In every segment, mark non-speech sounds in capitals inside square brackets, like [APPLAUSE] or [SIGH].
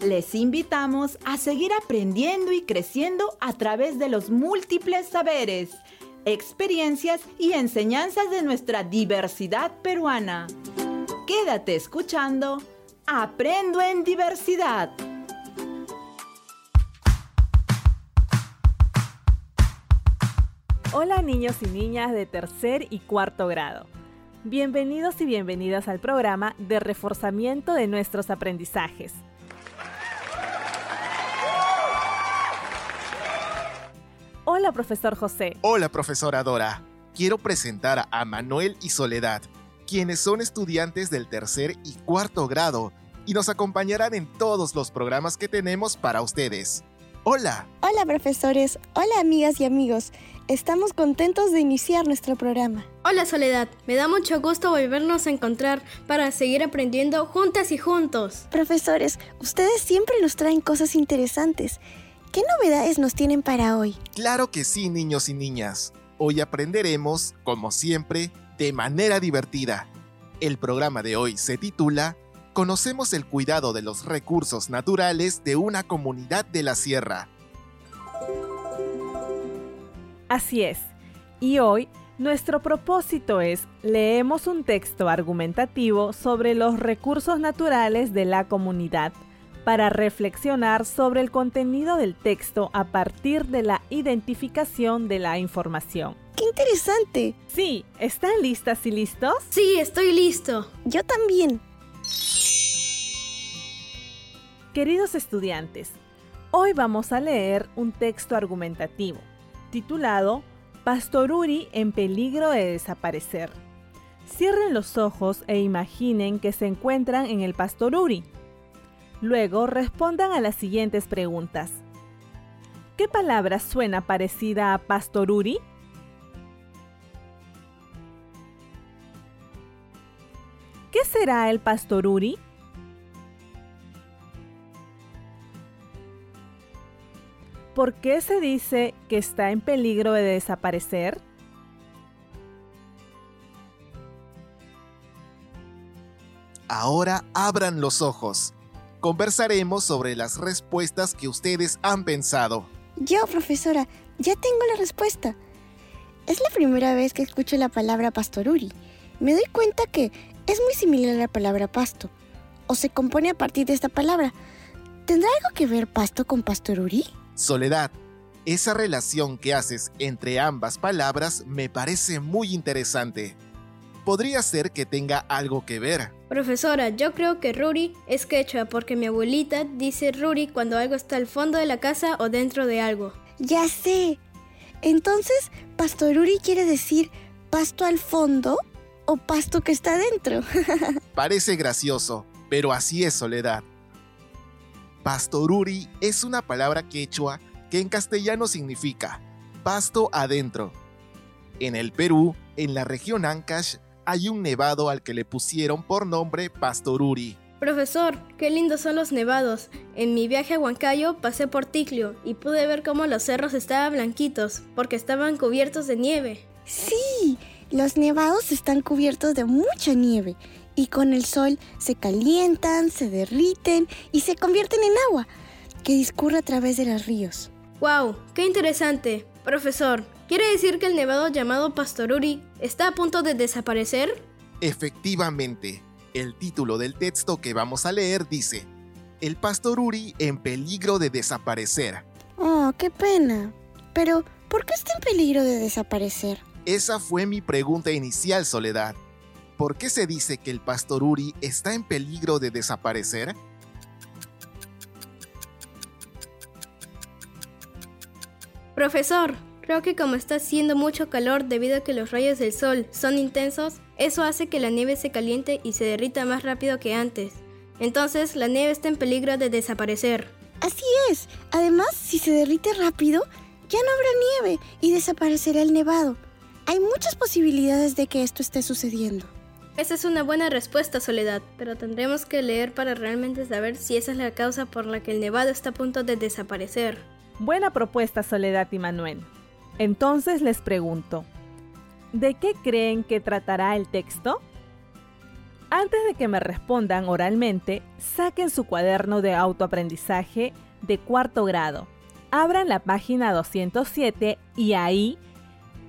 Les invitamos a seguir aprendiendo y creciendo a través de los múltiples saberes, experiencias y enseñanzas de nuestra diversidad peruana. Quédate escuchando Aprendo en Diversidad. Hola niños y niñas de tercer y cuarto grado. Bienvenidos y bienvenidas al programa de reforzamiento de nuestros aprendizajes. Hola, profesor José. Hola, profesora Dora. Quiero presentar a Manuel y Soledad, quienes son estudiantes del tercer y cuarto grado y nos acompañarán en todos los programas que tenemos para ustedes. Hola. Hola, profesores. Hola, amigas y amigos. Estamos contentos de iniciar nuestro programa. Hola, Soledad. Me da mucho gusto volvernos a encontrar para seguir aprendiendo juntas y juntos. Profesores, ustedes siempre nos traen cosas interesantes. ¿Qué novedades nos tienen para hoy? Claro que sí, niños y niñas. Hoy aprenderemos, como siempre, de manera divertida. El programa de hoy se titula Conocemos el cuidado de los recursos naturales de una comunidad de la sierra. Así es. Y hoy nuestro propósito es leemos un texto argumentativo sobre los recursos naturales de la comunidad para reflexionar sobre el contenido del texto a partir de la identificación de la información. ¡Qué interesante! Sí, ¿están listas y listos? Sí, estoy listo. Yo también. Queridos estudiantes, hoy vamos a leer un texto argumentativo titulado Pastoruri en peligro de desaparecer. Cierren los ojos e imaginen que se encuentran en el Pastoruri Luego respondan a las siguientes preguntas. ¿Qué palabra suena parecida a pastoruri? ¿Qué será el pastoruri? ¿Por qué se dice que está en peligro de desaparecer? Ahora abran los ojos conversaremos sobre las respuestas que ustedes han pensado. Yo, profesora, ya tengo la respuesta. Es la primera vez que escucho la palabra pastoruri. Me doy cuenta que es muy similar a la palabra pasto, o se compone a partir de esta palabra. ¿Tendrá algo que ver pasto con pastoruri? Soledad, esa relación que haces entre ambas palabras me parece muy interesante podría ser que tenga algo que ver. Profesora, yo creo que Ruri es quechua porque mi abuelita dice Ruri cuando algo está al fondo de la casa o dentro de algo. Ya sé. Entonces, pastoruri quiere decir pasto al fondo o pasto que está dentro. [LAUGHS] Parece gracioso, pero así es Soledad. Pastoruri es una palabra quechua que en castellano significa pasto adentro. En el Perú, en la región Ancash, hay un nevado al que le pusieron por nombre Pastoruri. Profesor, qué lindos son los nevados. En mi viaje a Huancayo pasé por Ticlio y pude ver cómo los cerros estaban blanquitos, porque estaban cubiertos de nieve. Sí, los nevados están cubiertos de mucha nieve y con el sol se calientan, se derriten y se convierten en agua que discurre a través de los ríos. ¡Wow! ¡Qué interesante! Profesor, ¿quiere decir que el nevado llamado Pastoruri está a punto de desaparecer? Efectivamente, el título del texto que vamos a leer dice, El Pastoruri en peligro de desaparecer. Oh, qué pena. Pero, ¿por qué está en peligro de desaparecer? Esa fue mi pregunta inicial, Soledad. ¿Por qué se dice que el Pastoruri está en peligro de desaparecer? Profesor, creo que como está haciendo mucho calor debido a que los rayos del sol son intensos, eso hace que la nieve se caliente y se derrita más rápido que antes. Entonces la nieve está en peligro de desaparecer. Así es. Además, si se derrite rápido, ya no habrá nieve y desaparecerá el nevado. Hay muchas posibilidades de que esto esté sucediendo. Esa es una buena respuesta, Soledad, pero tendremos que leer para realmente saber si esa es la causa por la que el nevado está a punto de desaparecer. Buena propuesta, Soledad y Manuel. Entonces les pregunto, ¿de qué creen que tratará el texto? Antes de que me respondan oralmente, saquen su cuaderno de autoaprendizaje de cuarto grado. Abran la página 207 y ahí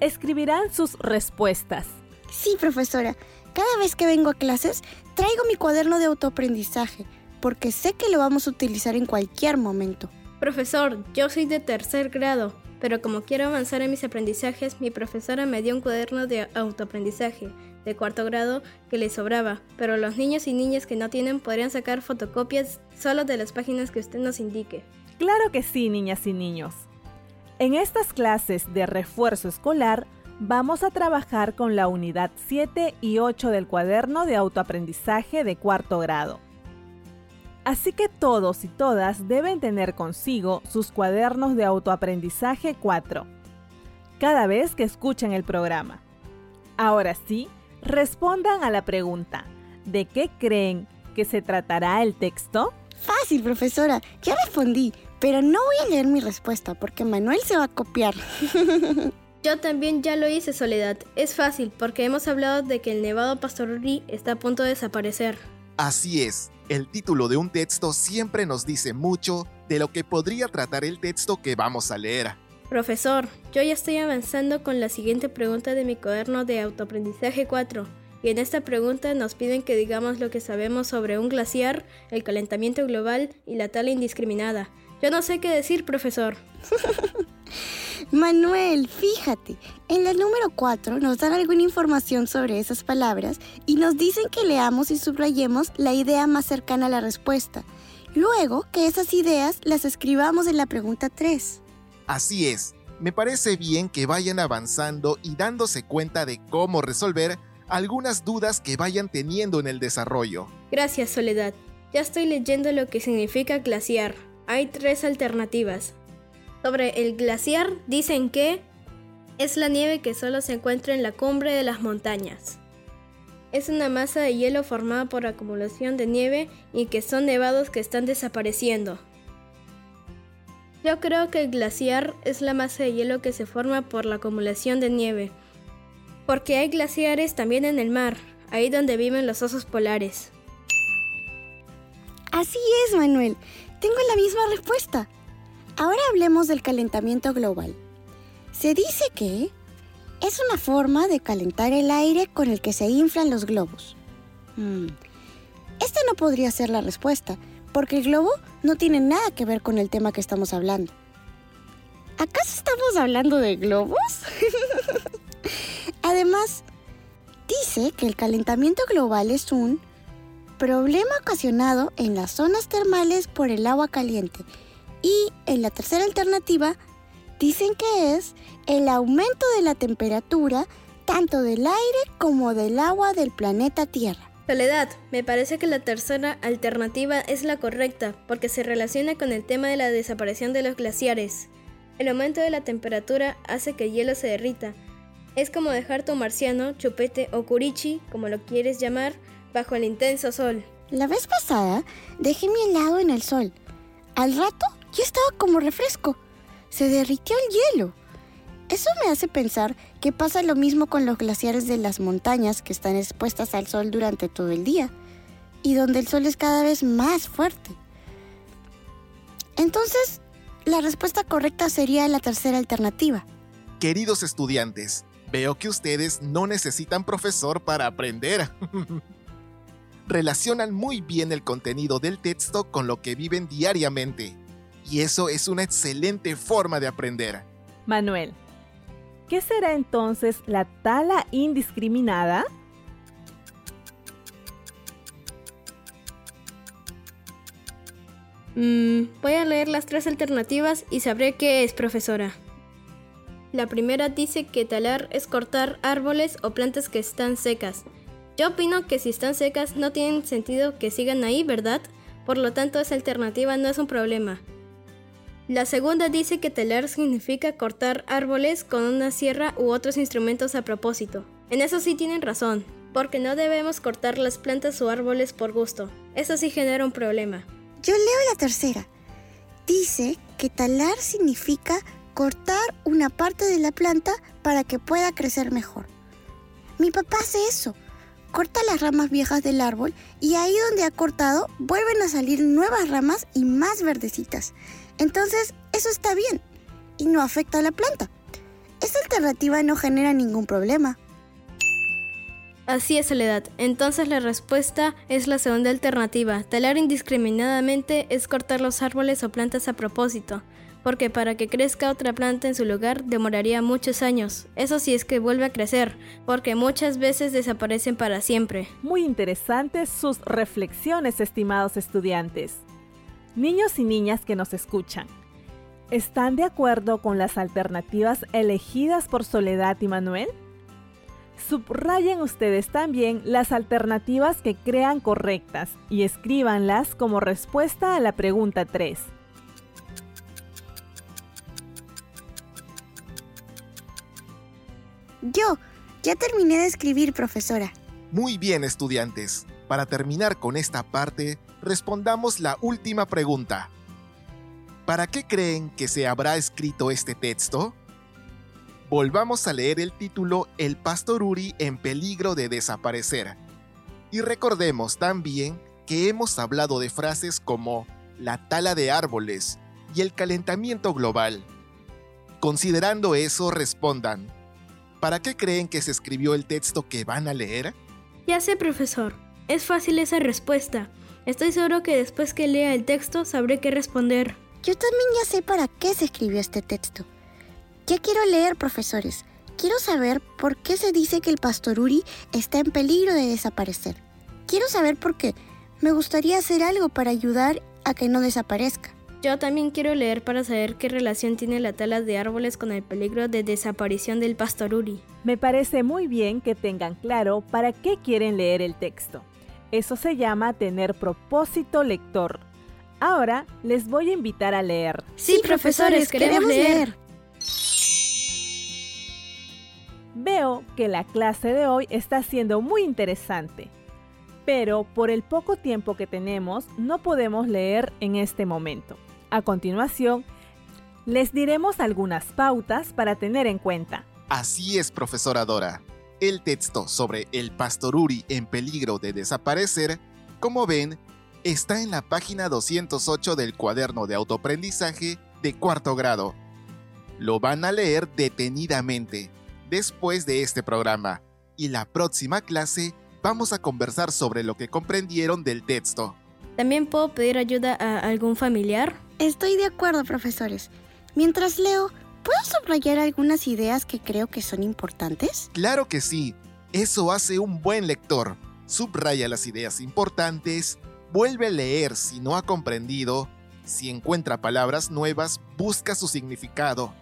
escribirán sus respuestas. Sí, profesora. Cada vez que vengo a clases, traigo mi cuaderno de autoaprendizaje, porque sé que lo vamos a utilizar en cualquier momento. Profesor, yo soy de tercer grado, pero como quiero avanzar en mis aprendizajes, mi profesora me dio un cuaderno de autoaprendizaje de cuarto grado que le sobraba, pero los niños y niñas que no tienen podrían sacar fotocopias solo de las páginas que usted nos indique. Claro que sí, niñas y niños. En estas clases de refuerzo escolar vamos a trabajar con la unidad 7 y 8 del cuaderno de autoaprendizaje de cuarto grado. Así que todos y todas deben tener consigo sus cuadernos de autoaprendizaje 4 cada vez que escuchen el programa. Ahora sí, respondan a la pregunta, ¿de qué creen que se tratará el texto? Fácil, profesora. Ya respondí, pero no voy a leer mi respuesta porque Manuel se va a copiar. [LAUGHS] Yo también ya lo hice, Soledad. Es fácil porque hemos hablado de que el Nevado Pastoruri está a punto de desaparecer. Así es, el título de un texto siempre nos dice mucho de lo que podría tratar el texto que vamos a leer. Profesor, yo ya estoy avanzando con la siguiente pregunta de mi cuaderno de autoaprendizaje 4. Y en esta pregunta nos piden que digamos lo que sabemos sobre un glaciar, el calentamiento global y la tala indiscriminada. Yo no sé qué decir, profesor. [LAUGHS] Manuel, fíjate, en la número 4 nos dan alguna información sobre esas palabras y nos dicen que leamos y subrayemos la idea más cercana a la respuesta. Luego que esas ideas las escribamos en la pregunta 3. Así es, me parece bien que vayan avanzando y dándose cuenta de cómo resolver algunas dudas que vayan teniendo en el desarrollo. Gracias, Soledad. Ya estoy leyendo lo que significa glaciar. Hay tres alternativas. Sobre el glaciar dicen que es la nieve que solo se encuentra en la cumbre de las montañas. Es una masa de hielo formada por acumulación de nieve y que son nevados que están desapareciendo. Yo creo que el glaciar es la masa de hielo que se forma por la acumulación de nieve, porque hay glaciares también en el mar, ahí donde viven los osos polares. Así es, Manuel. Tengo la misma respuesta. Ahora hablemos del calentamiento global. Se dice que es una forma de calentar el aire con el que se inflan los globos. Hmm. Esta no podría ser la respuesta, porque el globo no tiene nada que ver con el tema que estamos hablando. ¿Acaso estamos hablando de globos? [LAUGHS] Además, dice que el calentamiento global es un problema ocasionado en las zonas termales por el agua caliente y en la tercera alternativa, dicen que es el aumento de la temperatura tanto del aire como del agua del planeta Tierra. Soledad, me parece que la tercera alternativa es la correcta porque se relaciona con el tema de la desaparición de los glaciares. El aumento de la temperatura hace que el hielo se derrita. Es como dejar tu marciano, chupete o curichi, como lo quieres llamar, bajo el intenso sol. La vez pasada dejé mi helado en el sol. Al rato ya estaba como refresco. Se derritió el hielo. Eso me hace pensar que pasa lo mismo con los glaciares de las montañas que están expuestas al sol durante todo el día y donde el sol es cada vez más fuerte. Entonces, la respuesta correcta sería la tercera alternativa. Queridos estudiantes, veo que ustedes no necesitan profesor para aprender. [LAUGHS] Relacionan muy bien el contenido del texto con lo que viven diariamente y eso es una excelente forma de aprender. Manuel, ¿qué será entonces la tala indiscriminada? Mm, voy a leer las tres alternativas y sabré qué es, profesora. La primera dice que talar es cortar árboles o plantas que están secas. Yo opino que si están secas no tienen sentido que sigan ahí, ¿verdad? Por lo tanto, esa alternativa no es un problema. La segunda dice que talar significa cortar árboles con una sierra u otros instrumentos a propósito. En eso sí tienen razón, porque no debemos cortar las plantas o árboles por gusto. Eso sí genera un problema. Yo leo la tercera. Dice que talar significa cortar una parte de la planta para que pueda crecer mejor. Mi papá hace eso. Corta las ramas viejas del árbol y ahí donde ha cortado vuelven a salir nuevas ramas y más verdecitas. Entonces, eso está bien y no afecta a la planta. Esta alternativa no genera ningún problema. Así es, Soledad. Entonces la respuesta es la segunda alternativa. Talar indiscriminadamente es cortar los árboles o plantas a propósito, porque para que crezca otra planta en su lugar demoraría muchos años. Eso sí es que vuelve a crecer, porque muchas veces desaparecen para siempre. Muy interesantes sus reflexiones, estimados estudiantes. Niños y niñas que nos escuchan, ¿están de acuerdo con las alternativas elegidas por Soledad y Manuel? Subrayen ustedes también las alternativas que crean correctas y escríbanlas como respuesta a la pregunta 3. Yo, ya terminé de escribir, profesora. Muy bien, estudiantes. Para terminar con esta parte, respondamos la última pregunta. ¿Para qué creen que se habrá escrito este texto? volvamos a leer el título El pastor Uri en peligro de desaparecer. Y recordemos también que hemos hablado de frases como la tala de árboles y el calentamiento global. Considerando eso, respondan, ¿para qué creen que se escribió el texto que van a leer? Ya sé, profesor. Es fácil esa respuesta. Estoy seguro que después que lea el texto sabré qué responder. Yo también ya sé para qué se escribió este texto. ¿Qué quiero leer, profesores? Quiero saber por qué se dice que el pastor Uri está en peligro de desaparecer. Quiero saber por qué. Me gustaría hacer algo para ayudar a que no desaparezca. Yo también quiero leer para saber qué relación tiene la tala de árboles con el peligro de desaparición del pastor Uri. Me parece muy bien que tengan claro para qué quieren leer el texto. Eso se llama tener propósito lector. Ahora les voy a invitar a leer. Sí, profesores, queremos, leer. Veo que la clase de hoy está siendo muy interesante, pero por el poco tiempo que tenemos no podemos leer en este momento. A continuación, les diremos algunas pautas para tener en cuenta. Así es, profesora Dora. El texto sobre el pastoruri en peligro de desaparecer, como ven, está en la página 208 del cuaderno de autoaprendizaje de cuarto grado. Lo van a leer detenidamente después de este programa. Y la próxima clase vamos a conversar sobre lo que comprendieron del texto. ¿También puedo pedir ayuda a algún familiar? Estoy de acuerdo, profesores. Mientras leo, ¿puedo subrayar algunas ideas que creo que son importantes? Claro que sí. Eso hace un buen lector. Subraya las ideas importantes, vuelve a leer si no ha comprendido, si encuentra palabras nuevas, busca su significado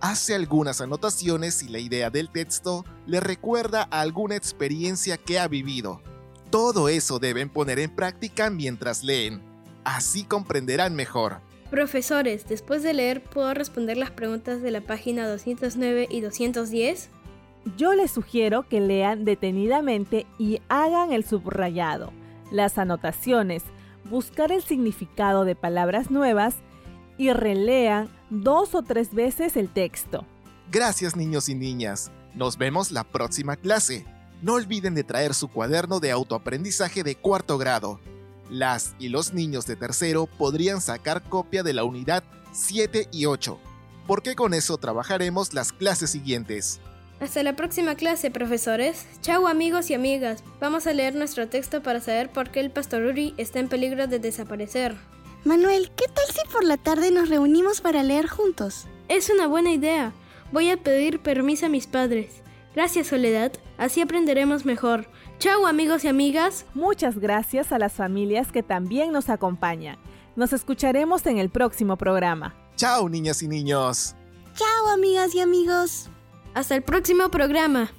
hace algunas anotaciones y la idea del texto le recuerda a alguna experiencia que ha vivido. Todo eso deben poner en práctica mientras leen. Así comprenderán mejor. Profesores, después de leer, ¿puedo responder las preguntas de la página 209 y 210? Yo les sugiero que lean detenidamente y hagan el subrayado, las anotaciones, buscar el significado de palabras nuevas y relean dos o tres veces el texto. Gracias niños y niñas. Nos vemos la próxima clase. No olviden de traer su cuaderno de autoaprendizaje de cuarto grado. Las y los niños de tercero podrían sacar copia de la unidad 7 y 8, porque con eso trabajaremos las clases siguientes. Hasta la próxima clase, profesores. Chao amigos y amigas. Vamos a leer nuestro texto para saber por qué el pastor Uri está en peligro de desaparecer. Manuel, ¿qué tal si por la tarde nos reunimos para leer juntos? Es una buena idea. Voy a pedir permiso a mis padres. Gracias, Soledad. Así aprenderemos mejor. Chao, amigos y amigas. Muchas gracias a las familias que también nos acompañan. Nos escucharemos en el próximo programa. Chao, niñas y niños. Chao, amigas y amigos. Hasta el próximo programa.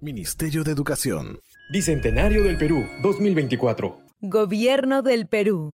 Ministerio de Educación. Bicentenario del Perú 2024. Gobierno del Perú.